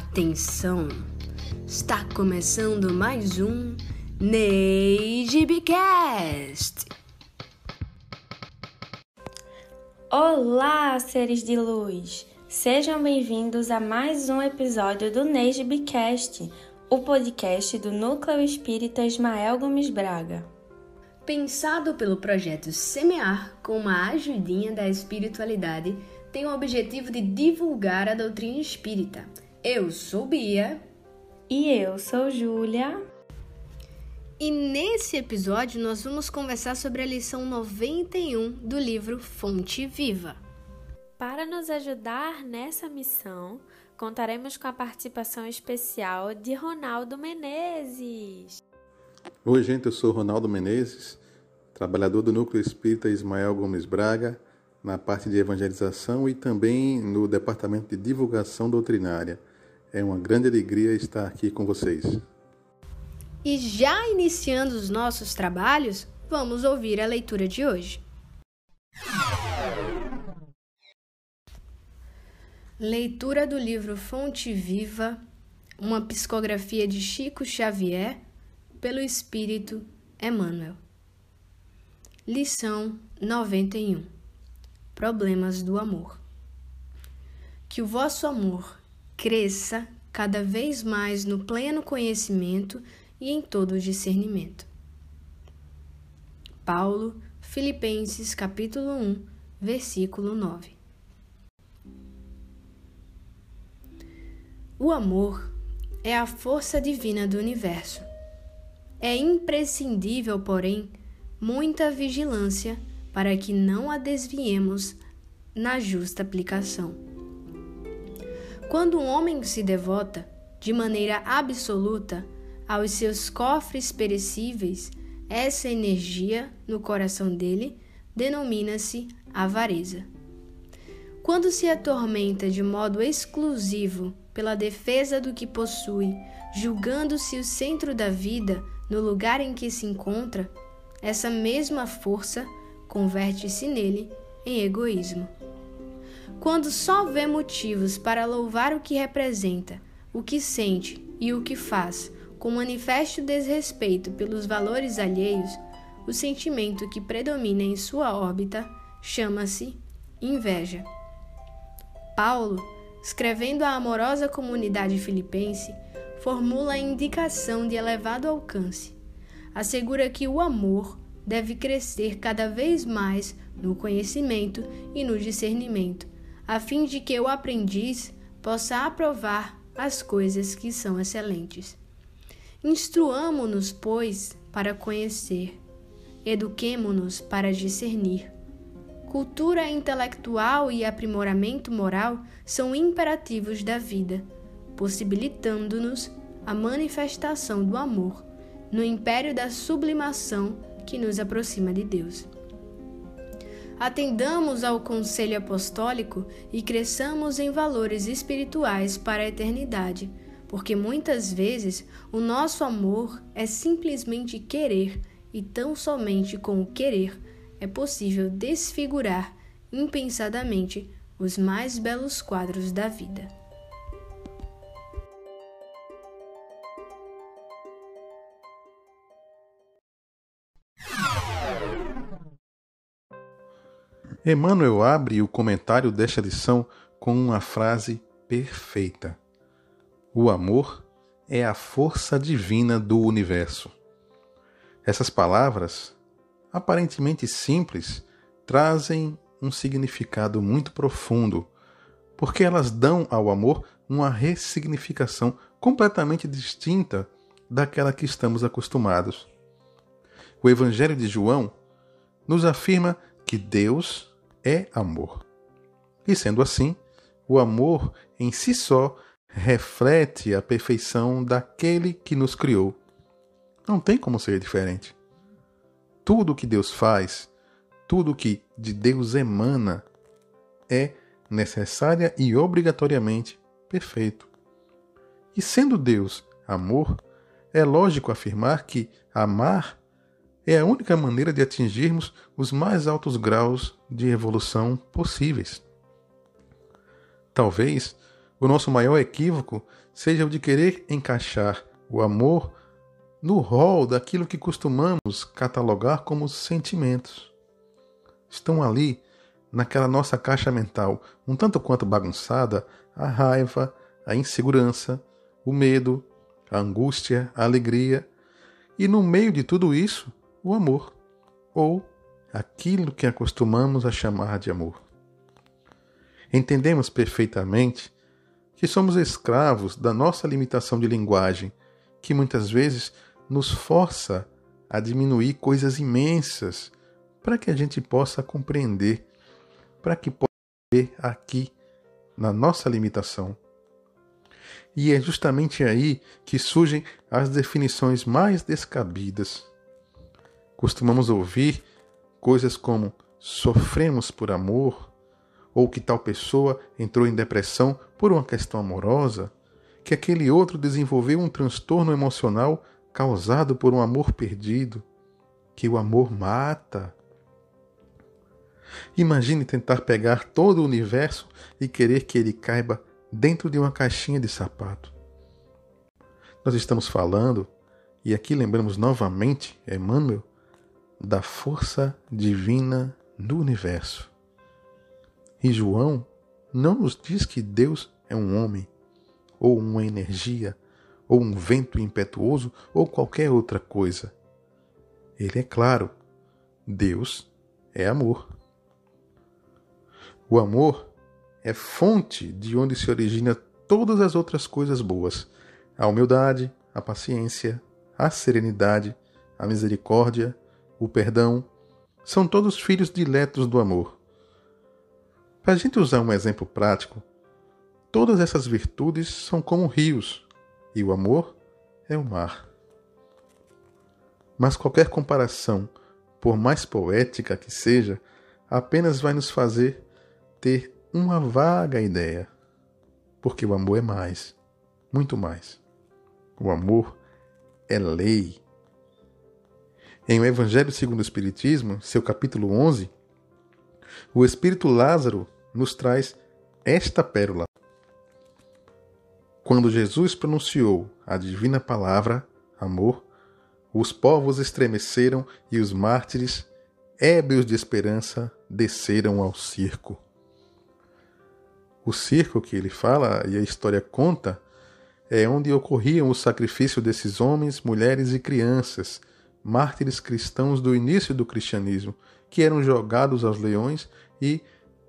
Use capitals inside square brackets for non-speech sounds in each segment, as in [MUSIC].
Atenção! Está começando mais um NeiGBcast! Olá, seres de luz! Sejam bem-vindos a mais um episódio do NeiGBcast, o podcast do Núcleo Espírita Ismael Gomes Braga. Pensado pelo projeto Semear com uma ajudinha da espiritualidade, tem o objetivo de divulgar a doutrina espírita. Eu sou Bia. E eu sou Júlia. E nesse episódio nós vamos conversar sobre a lição 91 do livro Fonte Viva. Para nos ajudar nessa missão, contaremos com a participação especial de Ronaldo Menezes. Oi, gente, eu sou Ronaldo Menezes, trabalhador do Núcleo Espírita Ismael Gomes Braga, na parte de evangelização e também no departamento de divulgação doutrinária. É uma grande alegria estar aqui com vocês. E já iniciando os nossos trabalhos, vamos ouvir a leitura de hoje. Leitura do livro Fonte Viva, uma psicografia de Chico Xavier, pelo Espírito Emmanuel. Lição 91 Problemas do Amor. Que o vosso amor cresça cada vez mais no pleno conhecimento e em todo o discernimento. Paulo, Filipenses capítulo 1, versículo 9. O amor é a força divina do universo. É imprescindível, porém, muita vigilância para que não a desviemos na justa aplicação. Quando um homem se devota, de maneira absoluta, aos seus cofres perecíveis, essa energia no coração dele denomina-se avareza. Quando se atormenta de modo exclusivo pela defesa do que possui, julgando-se o centro da vida no lugar em que se encontra, essa mesma força converte-se nele em egoísmo. Quando só vê motivos para louvar o que representa, o que sente e o que faz, com manifesto desrespeito pelos valores alheios, o sentimento que predomina em sua órbita chama-se inveja. Paulo escrevendo à amorosa comunidade filipense, formula a indicação de elevado alcance. Assegura que o amor deve crescer cada vez mais no conhecimento e no discernimento, a fim de que o aprendiz possa aprovar as coisas que são excelentes. Instruamo-nos, pois, para conhecer, eduquemo-nos para discernir Cultura intelectual e aprimoramento moral são imperativos da vida, possibilitando-nos a manifestação do amor no império da sublimação que nos aproxima de Deus. Atendamos ao conselho apostólico e cresçamos em valores espirituais para a eternidade, porque muitas vezes o nosso amor é simplesmente querer e tão somente com o querer é possível desfigurar impensadamente os mais belos quadros da vida. Emmanuel abre o comentário desta lição com uma frase perfeita: O amor é a força divina do universo. Essas palavras aparentemente simples, trazem um significado muito profundo, porque elas dão ao amor uma ressignificação completamente distinta daquela que estamos acostumados. O Evangelho de João nos afirma que Deus é amor. E sendo assim, o amor em si só reflete a perfeição daquele que nos criou. Não tem como ser diferente tudo que Deus faz, tudo que de Deus emana, é necessária e obrigatoriamente perfeito. E sendo Deus amor, é lógico afirmar que amar é a única maneira de atingirmos os mais altos graus de evolução possíveis. Talvez o nosso maior equívoco seja o de querer encaixar o amor no rol daquilo que costumamos catalogar como sentimentos. Estão ali, naquela nossa caixa mental, um tanto quanto bagunçada, a raiva, a insegurança, o medo, a angústia, a alegria, e no meio de tudo isso, o amor, ou aquilo que acostumamos a chamar de amor. Entendemos perfeitamente que somos escravos da nossa limitação de linguagem, que muitas vezes nos força a diminuir coisas imensas para que a gente possa compreender, para que possa ver aqui na nossa limitação. E é justamente aí que surgem as definições mais descabidas. Costumamos ouvir coisas como sofremos por amor, ou que tal pessoa entrou em depressão por uma questão amorosa, que aquele outro desenvolveu um transtorno emocional causado por um amor perdido, que o amor mata. Imagine tentar pegar todo o universo e querer que ele caiba dentro de uma caixinha de sapato. Nós estamos falando, e aqui lembramos novamente Emmanuel, da força divina do universo. E João não nos diz que Deus é um homem, ou uma energia, ou um vento impetuoso, ou qualquer outra coisa. Ele é claro, Deus é amor. O amor é fonte de onde se origina todas as outras coisas boas: a humildade, a paciência, a serenidade, a misericórdia, o perdão. São todos filhos diletos do amor. Para a gente usar um exemplo prático, todas essas virtudes são como rios e o amor é o mar. Mas qualquer comparação, por mais poética que seja, apenas vai nos fazer ter uma vaga ideia. Porque o amor é mais, muito mais. O amor é lei. Em o Evangelho segundo o Espiritismo, seu capítulo 11, o Espírito Lázaro nos traz esta pérola. Quando Jesus pronunciou a divina palavra, amor, os povos estremeceram e os mártires, ébrios de esperança, desceram ao circo o circo que ele fala e a história conta é onde ocorriam o sacrifício desses homens, mulheres e crianças, mártires cristãos do início do cristianismo, que eram jogados aos leões e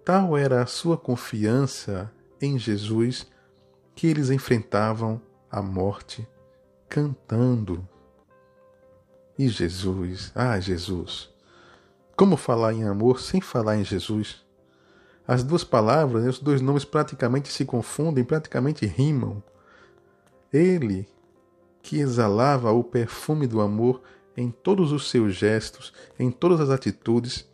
tal era a sua confiança em Jesus que eles enfrentavam a morte cantando. E Jesus, ah, Jesus, como falar em amor sem falar em Jesus? As duas palavras, os dois nomes praticamente se confundem, praticamente rimam. Ele, que exalava o perfume do amor em todos os seus gestos, em todas as atitudes,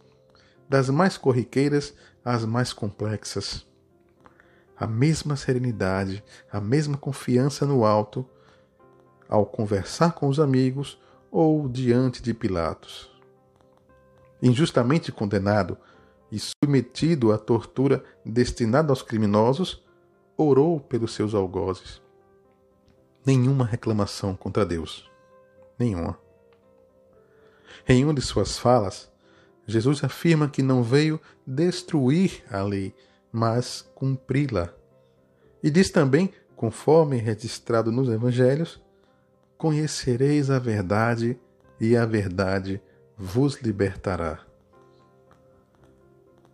das mais corriqueiras às mais complexas. A mesma serenidade, a mesma confiança no alto, ao conversar com os amigos ou diante de Pilatos. Injustamente condenado, e submetido à tortura destinada aos criminosos, orou pelos seus algozes. Nenhuma reclamação contra Deus. Nenhuma. Em uma de suas falas, Jesus afirma que não veio destruir a lei, mas cumpri-la. E diz também, conforme registrado nos evangelhos, conhecereis a verdade e a verdade vos libertará.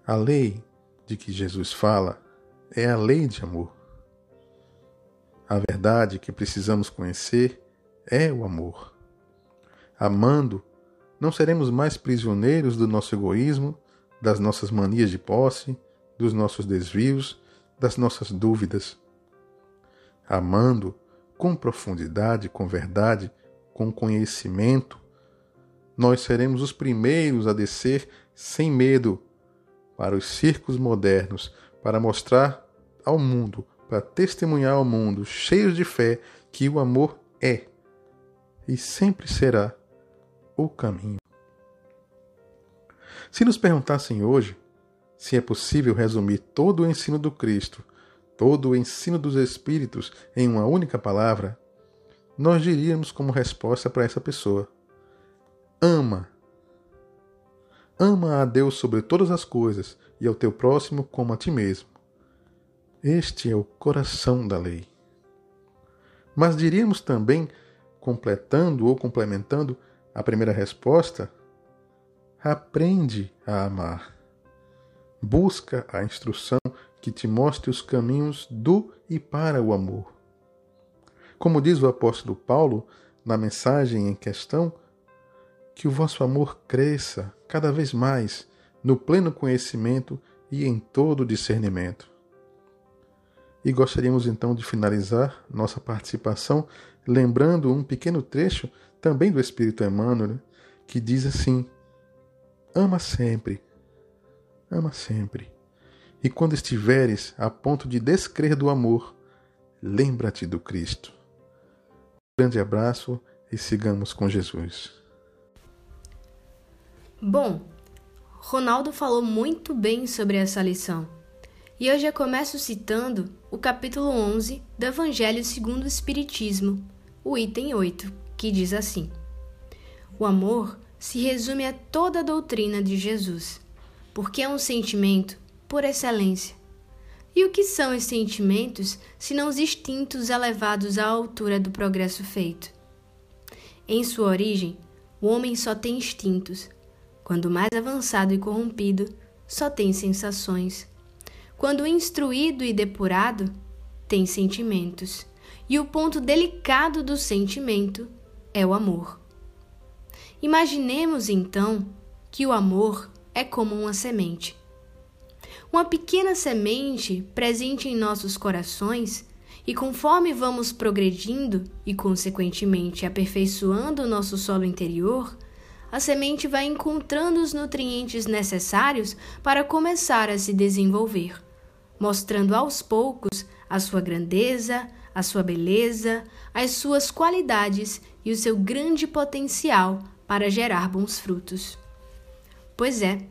A lei de que Jesus fala é a lei de amor. A verdade que precisamos conhecer é o amor. Amando, não seremos mais prisioneiros do nosso egoísmo, das nossas manias de posse, dos nossos desvios, das nossas dúvidas. Amando com profundidade, com verdade, com conhecimento, nós seremos os primeiros a descer sem medo para os circos modernos, para mostrar ao mundo, para testemunhar ao mundo, cheios de fé, que o amor é e sempre será o caminho. Se nos perguntassem hoje se é possível resumir todo o ensino do Cristo todo o ensino dos Espíritos em uma única palavra, nós diríamos como resposta para essa pessoa: ama. Ama a Deus sobre todas as coisas e ao teu próximo como a ti mesmo. Este é o coração da lei. Mas diríamos também, completando ou complementando a primeira resposta, aprende a amar. Busca a instrução que te mostre os caminhos do e para o amor. Como diz o apóstolo Paulo na mensagem em questão, que o vosso amor cresça cada vez mais no pleno conhecimento e em todo discernimento. E gostaríamos então de finalizar nossa participação lembrando um pequeno trecho também do Espírito Emmanuel, que diz assim: Ama sempre, ama sempre. E quando estiveres a ponto de descrer do amor, lembra-te do Cristo. Um grande abraço e sigamos com Jesus. Bom, Ronaldo falou muito bem sobre essa lição. E eu já começo citando o capítulo 11 do Evangelho segundo o Espiritismo, o item 8, que diz assim: O amor se resume a toda a doutrina de Jesus, porque é um sentimento por excelência. E o que são esses sentimentos, senão os instintos elevados à altura do progresso feito? Em sua origem, o homem só tem instintos. Quando mais avançado e corrompido, só tem sensações. Quando instruído e depurado, tem sentimentos. E o ponto delicado do sentimento é o amor. Imaginemos então que o amor é como uma semente. Uma pequena semente presente em nossos corações, e conforme vamos progredindo e, consequentemente, aperfeiçoando o nosso solo interior, a semente vai encontrando os nutrientes necessários para começar a se desenvolver mostrando aos poucos a sua grandeza, a sua beleza, as suas qualidades e o seu grande potencial para gerar bons frutos. Pois é,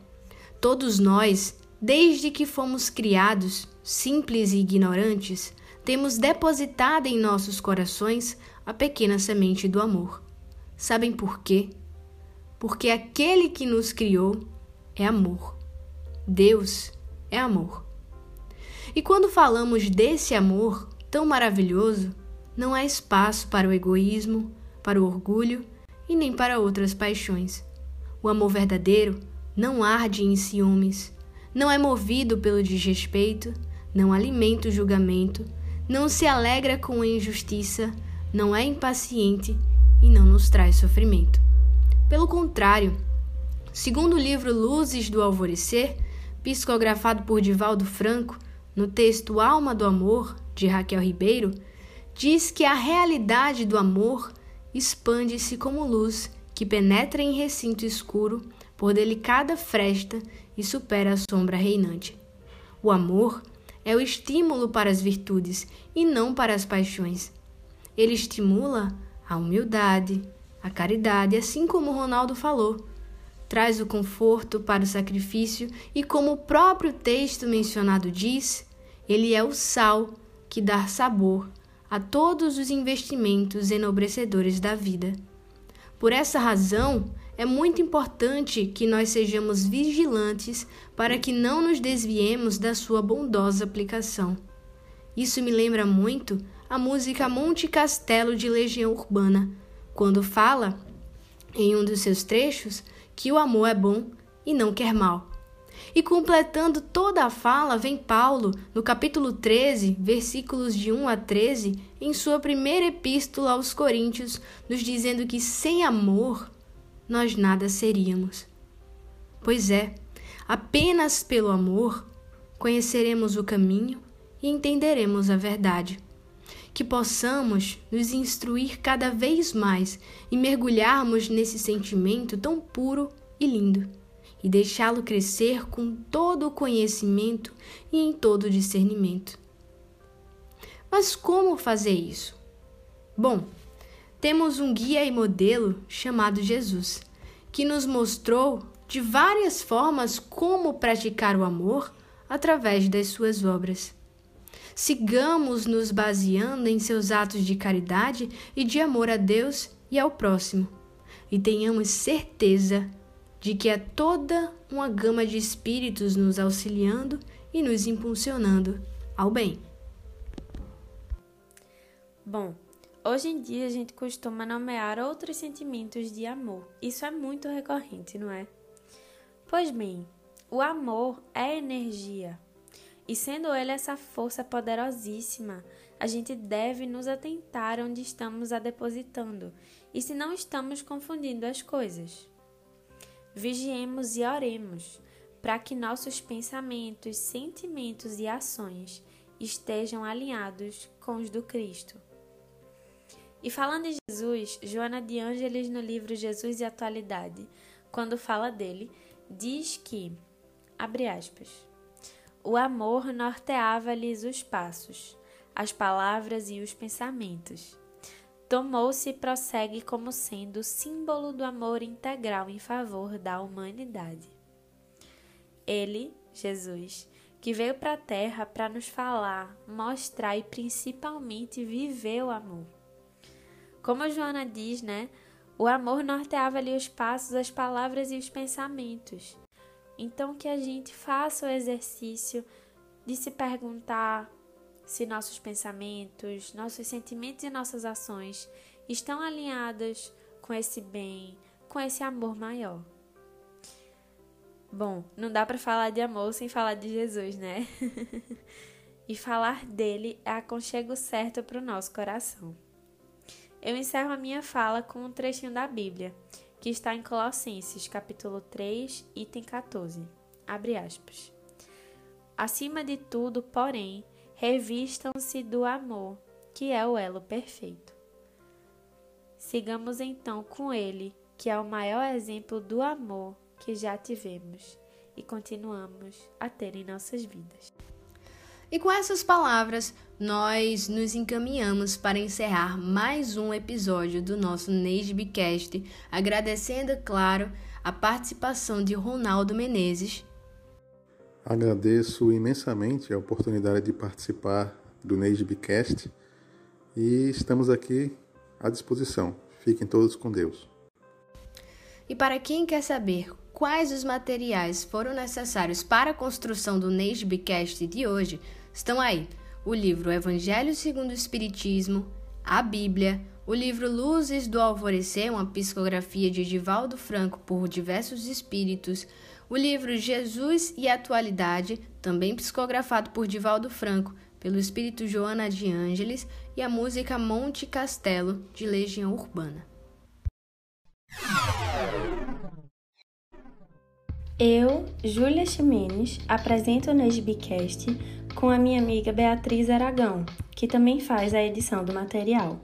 todos nós, desde que fomos criados, simples e ignorantes, temos depositado em nossos corações a pequena semente do amor. Sabem por quê? Porque aquele que nos criou é amor. Deus é amor. E quando falamos desse amor tão maravilhoso, não há espaço para o egoísmo, para o orgulho e nem para outras paixões. O amor verdadeiro não arde em ciúmes, não é movido pelo desrespeito, não alimenta o julgamento, não se alegra com a injustiça, não é impaciente e não nos traz sofrimento. Pelo contrário, segundo o livro Luzes do Alvorecer, psicografado por Divaldo Franco, no texto Alma do Amor, de Raquel Ribeiro, diz que a realidade do amor expande-se como luz que penetra em recinto escuro por delicada fresta e supera a sombra reinante. O amor é o estímulo para as virtudes e não para as paixões. Ele estimula a humildade, a caridade, assim como Ronaldo falou. Traz o conforto para o sacrifício e, como o próprio texto mencionado diz, ele é o sal que dá sabor a todos os investimentos enobrecedores da vida. Por essa razão, é muito importante que nós sejamos vigilantes para que não nos desviemos da sua bondosa aplicação. Isso me lembra muito a música Monte Castelo de Legião Urbana, quando fala, em um dos seus trechos, que o amor é bom e não quer mal. E completando toda a fala, vem Paulo, no capítulo 13, versículos de 1 a 13, em sua primeira epístola aos Coríntios, nos dizendo que sem amor nós nada seríamos. Pois é, apenas pelo amor conheceremos o caminho e entenderemos a verdade. Que possamos nos instruir cada vez mais e mergulharmos nesse sentimento tão puro e lindo e deixá-lo crescer com todo o conhecimento e em todo o discernimento. Mas como fazer isso? Bom, temos um guia e modelo chamado Jesus, que nos mostrou de várias formas como praticar o amor através das suas obras. sigamos nos baseando em seus atos de caridade e de amor a Deus e ao próximo, e tenhamos certeza de que é toda uma gama de espíritos nos auxiliando e nos impulsionando ao bem. Bom, hoje em dia a gente costuma nomear outros sentimentos de amor. Isso é muito recorrente, não é? Pois bem, o amor é energia. E sendo ele essa força poderosíssima, a gente deve nos atentar onde estamos a depositando e se não estamos confundindo as coisas. Vigiemos e oremos para que nossos pensamentos, sentimentos e ações estejam alinhados com os do Cristo. E falando em Jesus, Joana de Ângeles, no livro Jesus e Atualidade, quando fala dele, diz que, abre aspas, o amor norteava-lhes os passos, as palavras e os pensamentos. Tomou-se e prossegue como sendo símbolo do amor integral em favor da humanidade. Ele, Jesus, que veio para a terra para nos falar, mostrar e principalmente viver o amor. Como Joana diz, né? O amor norteava-lhe os passos, as palavras e os pensamentos. Então que a gente faça o exercício de se perguntar se nossos pensamentos, nossos sentimentos e nossas ações estão alinhadas com esse bem, com esse amor maior. Bom, não dá para falar de amor sem falar de Jesus, né? [LAUGHS] e falar dele é aconchego certo para o nosso coração. Eu encerro a minha fala com um trechinho da Bíblia, que está em Colossenses, capítulo 3, item 14. Abre aspas. Acima de tudo, porém, revistam-se do amor, que é o elo perfeito. Sigamos então com ele, que é o maior exemplo do amor que já tivemos e continuamos a ter em nossas vidas. E com essas palavras, nós nos encaminhamos para encerrar mais um episódio do nosso Neisbcast, agradecendo, claro, a participação de Ronaldo Menezes. Agradeço imensamente a oportunidade de participar do Neisbcast e estamos aqui à disposição. Fiquem todos com Deus. E para quem quer saber quais os materiais foram necessários para a construção do Neisbcast de hoje, estão aí o livro Evangelho segundo o Espiritismo, a Bíblia, o livro Luzes do Alvorecer, uma psicografia de Edivaldo Franco por diversos espíritos, o livro Jesus e Atualidade, também psicografado por Divaldo Franco, pelo espírito Joana de Ângeles, e a música Monte Castelo, de Legião Urbana. Eu, Júlia Ximenes, apresento o Nesbicast com a minha amiga Beatriz Aragão, que também faz a edição do material.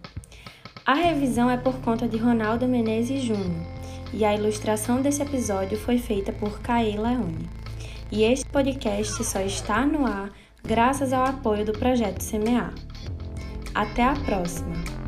A revisão é por conta de Ronaldo Menezes Júnior e a ilustração desse episódio foi feita por Caê Leone. E este podcast só está no ar graças ao apoio do projeto Semear. Até a próxima!